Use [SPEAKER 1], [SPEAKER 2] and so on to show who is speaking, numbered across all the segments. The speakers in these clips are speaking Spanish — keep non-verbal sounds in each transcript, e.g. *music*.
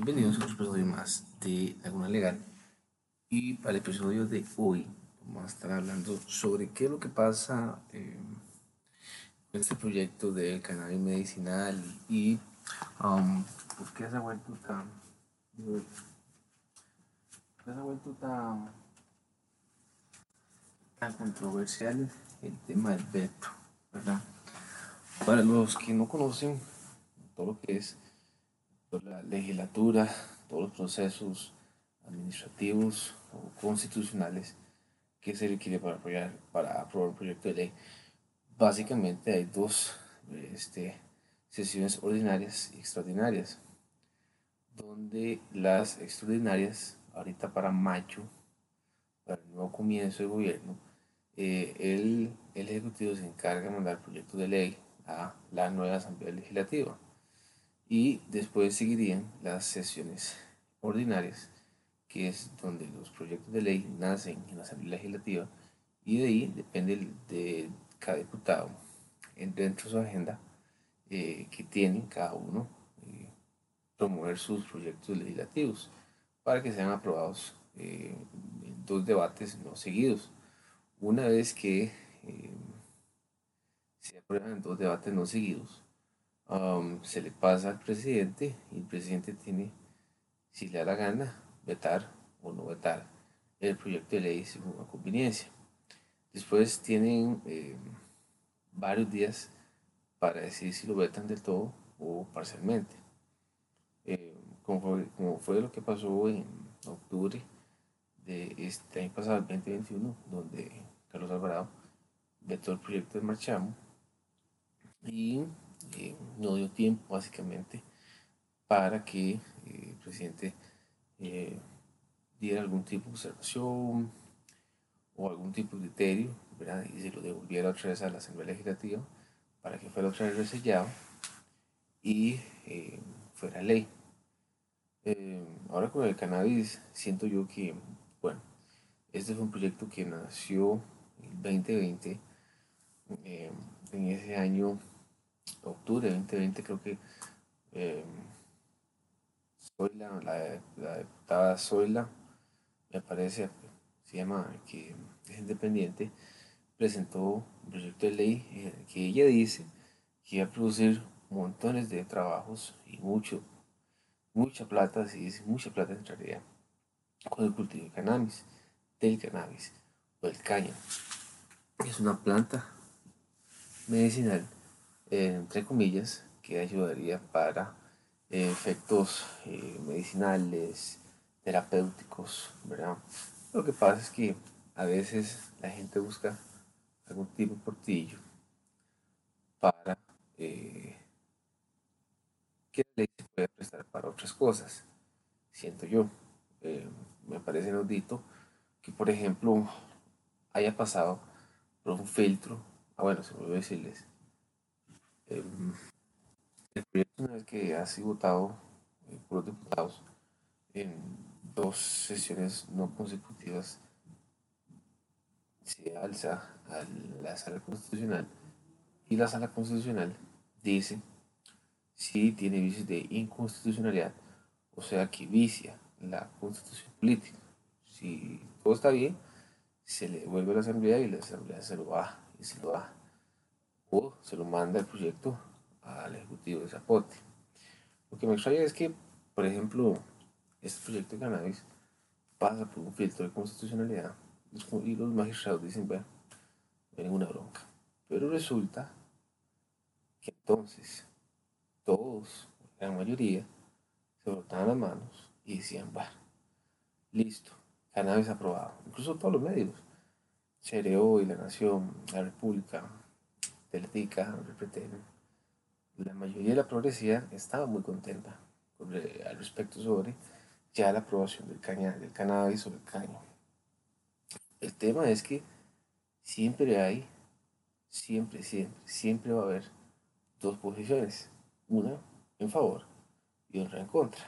[SPEAKER 1] Bienvenidos a un episodio más de Laguna Legal. Y para el episodio de hoy vamos a estar hablando sobre qué es lo que pasa eh, con este proyecto del cannabis medicinal y um, por qué se ha vuelto tan, se ha vuelto tan, tan controversial el tema del veto, ¿verdad? Para los que no conocen todo lo que es la legislatura, todos los procesos administrativos o constitucionales que se requiere para, apoyar, para aprobar un proyecto de ley. Básicamente hay dos este, sesiones ordinarias y extraordinarias, donde las extraordinarias, ahorita para mayo, para el nuevo comienzo de gobierno, eh, el, el Ejecutivo se encarga de mandar proyectos de ley a la nueva Asamblea Legislativa y después seguirían las sesiones ordinarias, que es donde los proyectos de ley nacen en la Asamblea Legislativa y de ahí depende de cada diputado dentro de su agenda eh, que tienen cada uno eh, promover sus proyectos legislativos para que sean aprobados eh, en dos debates no seguidos. Una vez que se aprueban dos debates no seguidos, se le pasa al presidente y el presidente tiene, si le da la gana, vetar o no vetar el proyecto de ley según la conveniencia. Después tienen eh, varios días para decidir si lo vetan del todo o parcialmente. Eh, como, fue, como, fue, lo que pasó en octubre de este año pasado, el 2021, donde Carlos Alvarado vetó el proyecto de Marchamo y eh, no dio tiempo básicamente para que eh, el presidente eh, diera algún tipo de observación o algún tipo de criterio y se lo devolviera otra vez a la Asamblea Legislativa para que fuera otra vez resellado y fuera ley. ahora con el cannabis siento yo que, bueno, este fue un proyecto que nació en 2020, en ese año octubre de 2020 creo que eh, la, la, diputada Zoila, me parece, se llama, que es independiente, presentó un proyecto de ley eh, que ella dice que iba a producir montones de trabajos y mucho, mucha plata, si dice mucha plata en realidad, con el cultivo de cannabis, del cannabis o del caño. Es una planta medicinal entre comillas, que ayudaría para eh, efectos eh, medicinales, terapéuticos, ¿verdad? Lo que pasa es que a veces la gente busca algún tipo de portillo para eh, que la pueda prestar para otras cosas. Siento yo, me parece inaudito que, por ejemplo, haya pasado por un filtro, ah bueno, se me olvidó decirles, El proyecto una vez que ha sido votado eh, por los diputados en dos sesiones no consecutivas se alza a la sala constitucional y la sala constitucional dice si tiene vicios de inconstitucionalidad, o sea que vicia la constitución política. Si todo está bien, se le devuelve a la asamblea y la asamblea se lo va y se lo da o se lo manda el proyecto al ejecutivo de Zapote. Lo que me extraña es que, por ejemplo, este proyecto de cannabis pasa por un filtro de constitucionalidad y los magistrados dicen, bueno, no hay ninguna bronca. Pero resulta que entonces todos, la mayoría, se brotaban las manos y decían, bueno, listo, cannabis aprobado. Incluso todos los medios, Chereo y La Nación, La República, Teletica, la mayoría de la progresía estaba muy contenta al respecto sobre ya la aprobación del, caña, del cannabis o el caño. El tema es que siempre hay, siempre, siempre, siempre va a haber dos posiciones, una en favor y otra en contra.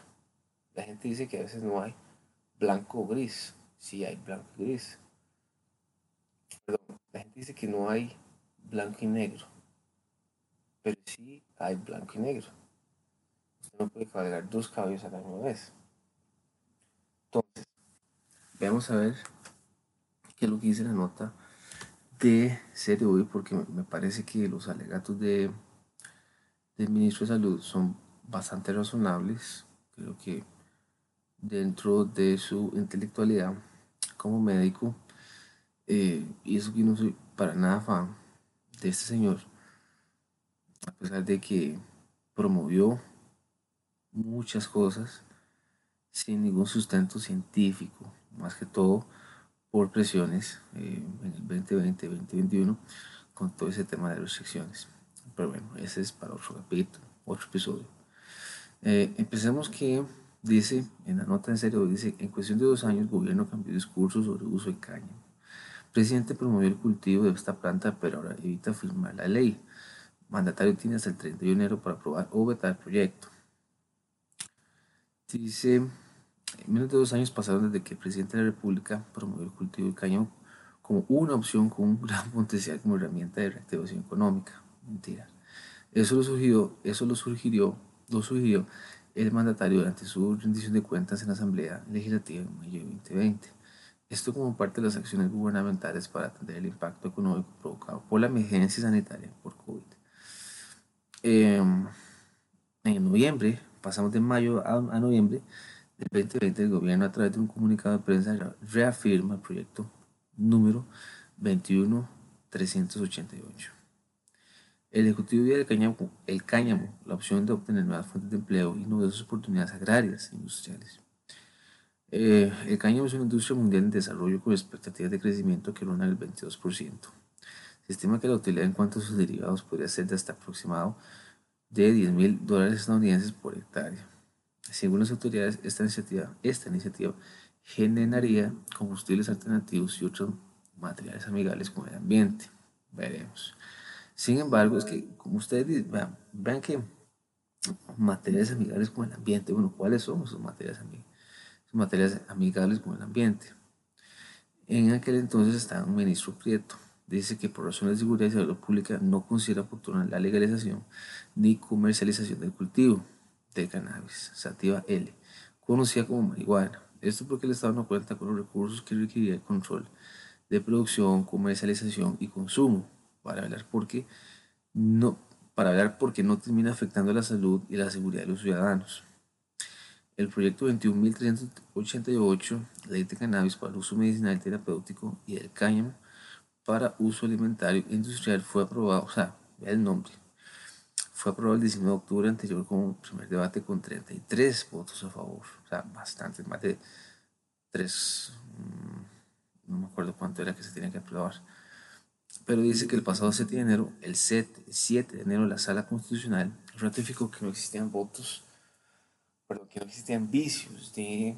[SPEAKER 1] La gente dice que a veces no hay blanco o gris, sí hay blanco y gris. Perdón, la gente dice que no hay blanco y negro. Pero sí hay blanco y negro. Usted no puede cabalgar dos caballos a la misma vez. Entonces, veamos a ver qué es lo que dice la nota de hoy, porque me parece que los alegatos de, del ministro de Salud son bastante razonables. Creo que dentro de su intelectualidad como médico, eh, y eso que no soy para nada fan de este señor, a pesar de que promovió muchas cosas sin ningún sustento científico, más que todo por presiones eh, en el 2020, 2021, con todo ese tema de restricciones. Pero bueno, ese es para otro capítulo, otro episodio. Eh, empecemos que dice, en la nota en serio, dice, en cuestión de dos años el gobierno cambió discurso sobre uso de caña. Presidente promovió el cultivo de esta planta, pero ahora evita firmar la ley. mandatario tiene hasta el 31 de enero para aprobar o vetar el proyecto. Dice, menos de dos años pasaron desde que el presidente de la República promovió el cultivo de cañón como una opción con un gran *laughs* potencial como herramienta de reactivación económica. Mentira. Eso lo sugirió, eso lo sugirió, lo sugirió el mandatario durante su rendición de cuentas en la Asamblea Legislativa en mayo de 2020. Esto como parte de las acciones gubernamentales para atender el impacto económico provocado por la emergencia sanitaria por COVID. Em, en noviembre, pasamos de mayo a, noviembre del 2020, el gobierno a través de un comunicado de prensa reafirma el proyecto número 21388. El Ejecutivo vía el cáñamo, el cáñamo, la opción de obtener nuevas fuentes de empleo y nuevas oportunidades agrarias e industriales. Eh, el cáñamo es una industria mundial en desarrollo con expectativas de crecimiento que rondan el 22%. Se estima que la utilidad en cuanto a sus derivados podría ser de hasta aproximado de 10 mil dólares estadounidenses por hectárea. Según las autoridades, esta iniciativa, esta iniciativa generaría combustibles alternativos y otros materiales amigables con el ambiente. Veremos. Sin embargo, es que, como ustedes dicen, vean, que materiales amigables con el ambiente, bueno, ¿cuáles son esos materiales amigables? Materiales amigables con el ambiente. En aquel entonces estaba un ministro Prieto. Dice que por razones de seguridad y salud pública no considera oportuna la legalización ni comercialización del cultivo de cannabis, sativa L, conocida como marihuana. Esto porque el Estado no cuenta con los recursos que requeriría el control de producción, comercialización y consumo para hablar porque no, para hablar porque no termina afectando la salud y la seguridad de los ciudadanos. El proyecto 21.388, ley de cannabis para uso medicinal terapéutico y el cáñamo para uso alimentario e industrial fue aprobado, o sea, vea el nombre, fue aprobado el 19 de octubre anterior como primer debate con 33 votos a favor, o sea, bastante, más de 3, mm, no me acuerdo cuánto era que se tenía que aprobar. Pero dice que el pasado 7 de enero, el 7, 7 de enero, la Sala Constitucional ratificó que no existían votos, perdón, que no existían vicios de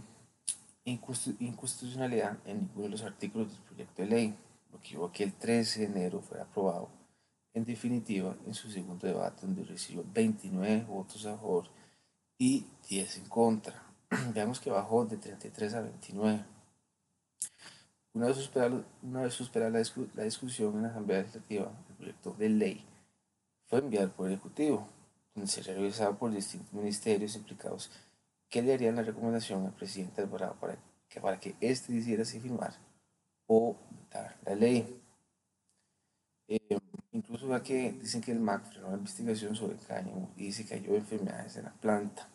[SPEAKER 1] inconstitucionalidad en ninguno de los artículos del proyecto de ley, lo que llevó a que el 13 de enero fuera aprobado en definitiva en su segundo debate, donde recibió 29 votos a favor y 10 en contra. *clears throat* Veamos que bajó de 33 a 29. Una vez superada, una vez la, discusión en la Asamblea Legislativa, el proyecto de ley fue enviado por el Ejecutivo, donde se revisaba por distintos ministerios implicados que le harían la recomendación al presidente Alvarado para que, para que éste decidiera si firmar o votar la ley. Eh, incluso ya que dicen que el MAC frenó la investigación sobre el cáñamo y dice que hay enfermedades en la planta.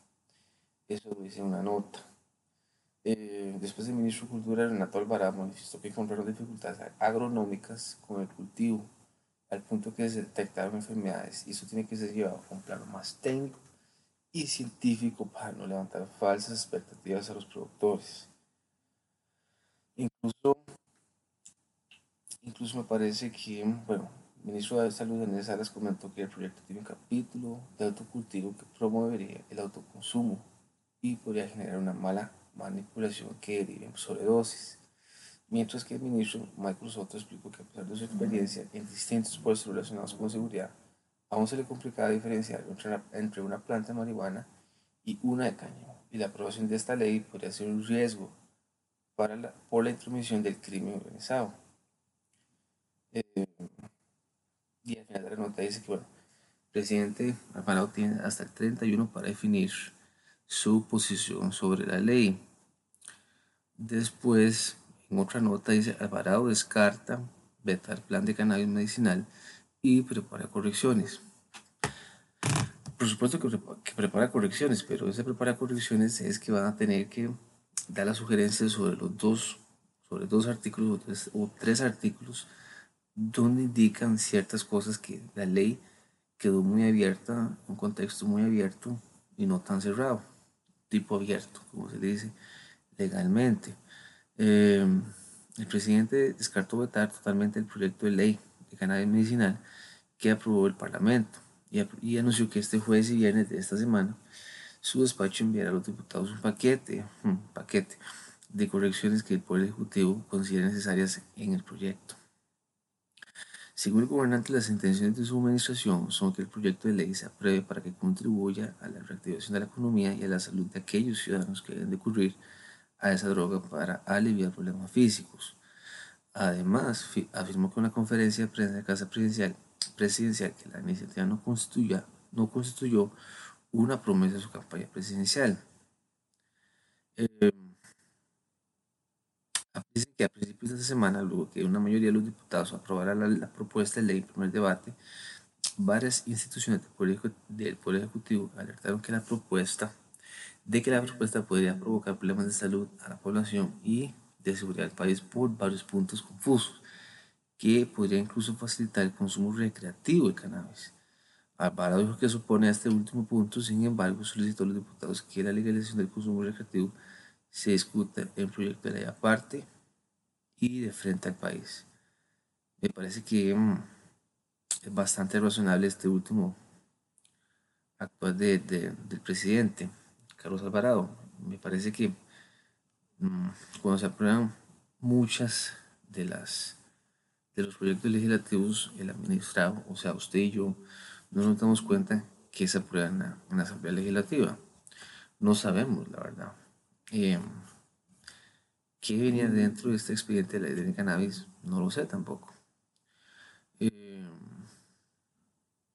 [SPEAKER 1] Eso lo dice una nota. Eh, después el ministro de Cultura, Renato Alvarado, manifestó que encontraron dificultades agronómicas con el cultivo, al punto que se detectaron enfermedades, y eso tiene que ser llevado a un plano más técnico y científico para no levantar falsas expectativas a los productores. Incluso, incluso me parece que, bueno, el ministro de Salud, Daniel Salas, comentó que el proyecto tiene un capítulo de autocultivo que promovería el autoconsumo y podría generar una mala manipulación que derive en sobredosis. Mientras que el ministro Michael Soto explicó que a pesar de su experiencia en distintos puestos relacionados con seguridad, aún se le complicaba diferenciar entre una, planta de marihuana y una de cáñamo, y la aprobación de esta ley podría ser un riesgo para la, por la intromisión del crimen organizado. Eh, y al final de la nota dice que, bueno, el presidente Alvarado tiene hasta el 31 para definir
[SPEAKER 2] su posición sobre la ley. Después, en otra nota dice, Alvarado descarta vetar plan de cannabis medicinal y prepara correcciones. Por supuesto que, prepara correcciones, pero ese prepara correcciones es que van a tener que dar las sugerencias sobre los dos, sobre dos artículos o tres artículos donde indican ciertas cosas que la ley quedó muy abierta, un contexto muy abierto y no tan cerrado, tipo abierto, como se dice legalmente. Em, el presidente descartó vetar totalmente el proyecto de ley de cannabis medicinal que aprobó el Parlamento y, anunció que este jueves y viernes de esta semana su despacho enviará a los diputados un paquete, un paquete de correcciones que el Poder Ejecutivo considera necesarias en el proyecto. Según el gobernante, las intenciones de su administración son que el proyecto de ley se apruebe para que contribuya a la reactivación de la economía y a la salud de aquellos ciudadanos que deben de a esa droga para aliviar problemas físicos. Además, afirmó que una conferencia de prensa de Casa Presidencial, presidencial que la iniciativa no, constituya, no constituyó una promesa de su campaña presidencial. Eh, que a principios de esta semana, luego que una mayoría de los diputados aprobara la, propuesta de ley en primer debate, varias instituciones del Poder, Ejecutivo alertaron que la propuesta, de que la propuesta podría provocar problemas de salud a la población y de seguridad del país por varios puntos confusos, que podría incluso facilitar el consumo recreativo de cannabis. Alvarado dijo que supone este último punto, sin embargo, solicitó a los diputados que la legalización del consumo recreativo se discuta en proyecto de ley aparte y de frente al país. Me parece que mm, es bastante razonable este último actual de, del presidente, Carlos Alvarado. Me parece que mm, cuando se aprueban muchas de las de los proyectos legislativos, el administrado, o sea, usted y yo, no nos damos cuenta que se aprueban en la Asamblea Legislativa. No sabemos, la verdad. Eh, ¿Qué venía dentro de este expediente de la ley de cannabis? No lo sé tampoco. Eh,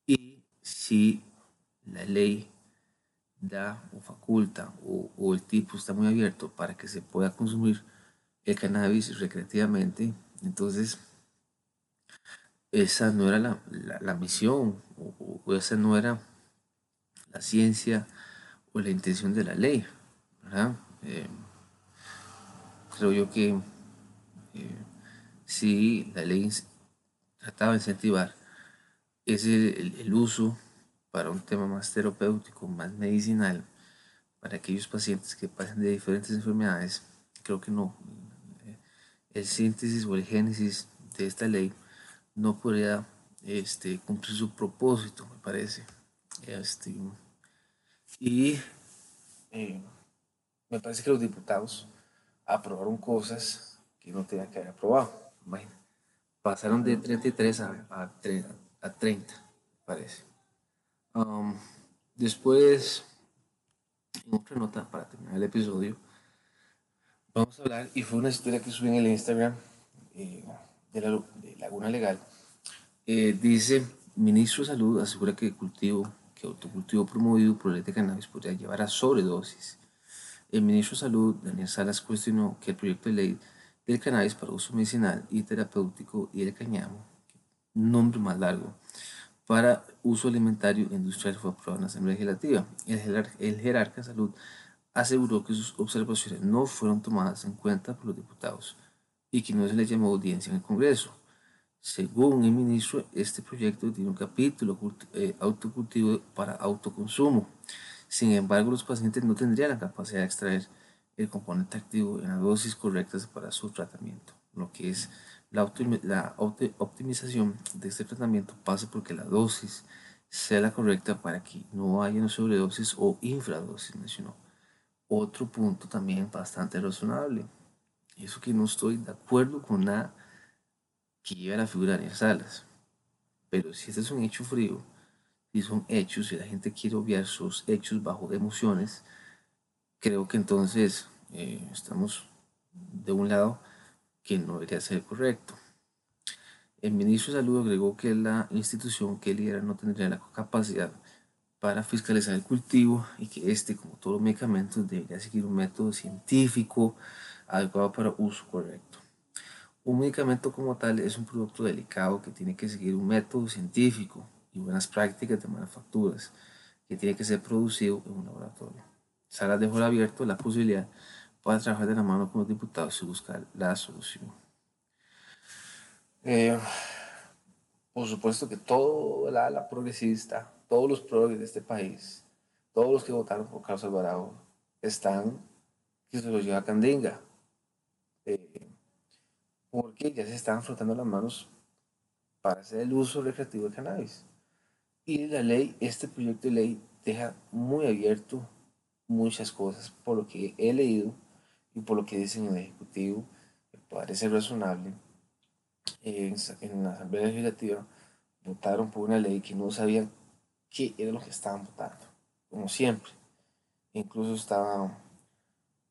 [SPEAKER 2] y si la ley da o faculta o, el tipo está muy abierto para que se pueda consumir el cannabis recreativamente, entonces esa no era la, misión o, esa no era la ciencia o la intención de la ley. Eh, creo yo que eh, si la ley trataba de incentivar ese el, uso para un tema más terapéutico, más medicinal, para aquellos pacientes que pasan de diferentes enfermedades, creo que no. Eh, el síntesis o el génesis de esta ley no podría este, cumplir su propósito, me parece. Este, y me parece que los diputados aprobaron cosas que no tenían que haber aprobado. pasaron de 33 a, a, a 30, parece. Después, en otra nota para terminar el episodio, vamos a hablar, y fue una historia que subí en el Instagram eh, de, la, Laguna Legal. Eh, dice, ministro de Salud asegura que cultivo, que autocultivo promovido por el de cannabis podría llevar a sobredosis el ministro de Salud, Daniel Salas, cuestionó que el proyecto de ley del cannabis para uso medicinal y terapéutico y el cañamo, nombre más largo, para uso alimentario e industrial fue aprobado en la Asamblea Legislativa. El, el jerarca de salud aseguró que sus observaciones no fueron tomadas en cuenta por los diputados y que no se le llamó audiencia en el Congreso. Según el ministro, este proyecto tiene un capítulo eh, autocultivo para autoconsumo sin embargo, los pacientes no tendrían la capacidad de extraer el componente activo en las dosis correctas para su tratamiento. Lo que es la, optimización de este tratamiento pasa porque la dosis sea la correcta para que no haya una sobredosis o infradosis, mencionó. Otro punto también bastante razonable. Eso que no estoy de acuerdo con nada que lleve a la figura de salas. Pero si este es un hecho frío, y son hechos y la gente quiere obviar sus hechos bajo emociones, creo que entonces eh, estamos de un lado que no debería ser correcto. El ministro de Salud agregó que la institución que lidera no tendría la capacidad para fiscalizar el cultivo y que este, como todos los medicamentos, debería seguir un método científico adecuado para uso correcto. Un medicamento como tal es un producto delicado que tiene que seguir un método científico y buenas prácticas de manufacturas que tiene que ser producido en un laboratorio. Sara dejó abierto la posibilidad para trabajar de la mano con los diputados y buscar la solución.
[SPEAKER 1] Eh, por supuesto que toda la, la progresista, todos los progres de este país, todos los que votaron por Carlos Alvarado, están que se los lleva a Candinga. Eh, porque ya se están frotando las manos para hacer el uso recreativo de cannabis. Y la ley, este proyecto de ley deja muy abierto muchas cosas por lo que he leído y por lo que dicen en el Ejecutivo, parece razonable. En, en la Asamblea Legislativa votaron por una ley que no sabían qué era lo que estaban votando, como siempre. Incluso estaba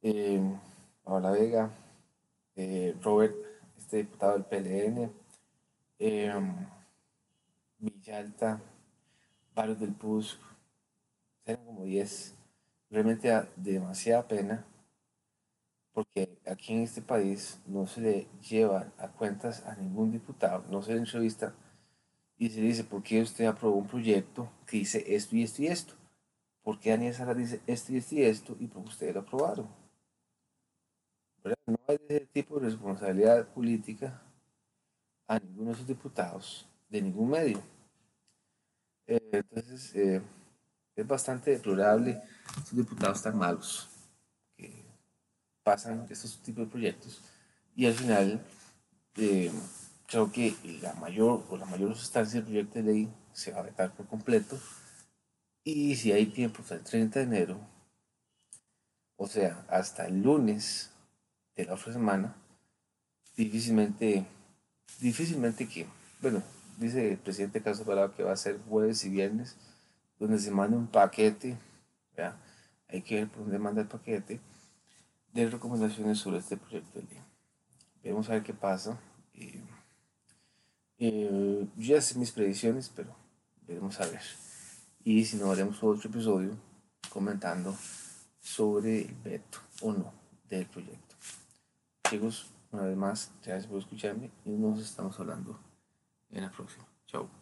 [SPEAKER 1] eh, Paola Vega, eh, Robert este diputado del PLN, em, Villalta, varios del PUS, eran como 10. Realmente da demasiada pena porque aquí en este país no se le lleva a cuentas a ningún diputado, no se le entrevista y se dice, ¿por qué usted aprobó un proyecto que dice esto y esto y esto? ¿Por qué Daniel Sara dice esto y esto y esto y por qué ustedes lo aprobaron? No hay ese tipo de responsabilidad política a ninguno de sus diputados de ningún medio. Eh, entonces, eh, es bastante deplorable estos diputados tan malos pasan estos tipos de proyectos y al final eh, creo que la mayor o la mayor sustancia del proyecto de ley se va a vetar por completo. Y si hay tiempo hasta el 30 de enero, o sea, hasta el lunes de la otra semana, difícilmente, difícilmente que, bueno, dice el presidente Carlos Alvarado que va a ser jueves y viernes, donde se manda un paquete, hay que ver por dónde manda el paquete, de recomendaciones sobre este proyecto de ley. Vamos a ver qué pasa. Eh, eh, ya sé mis predicciones, pero veremos a ver. Y si no, haremos otro episodio comentando sobre el veto o no del proyecto. Chicos, una vez más, gracias por escucharme y nos estamos hablando en la próxima. Chao.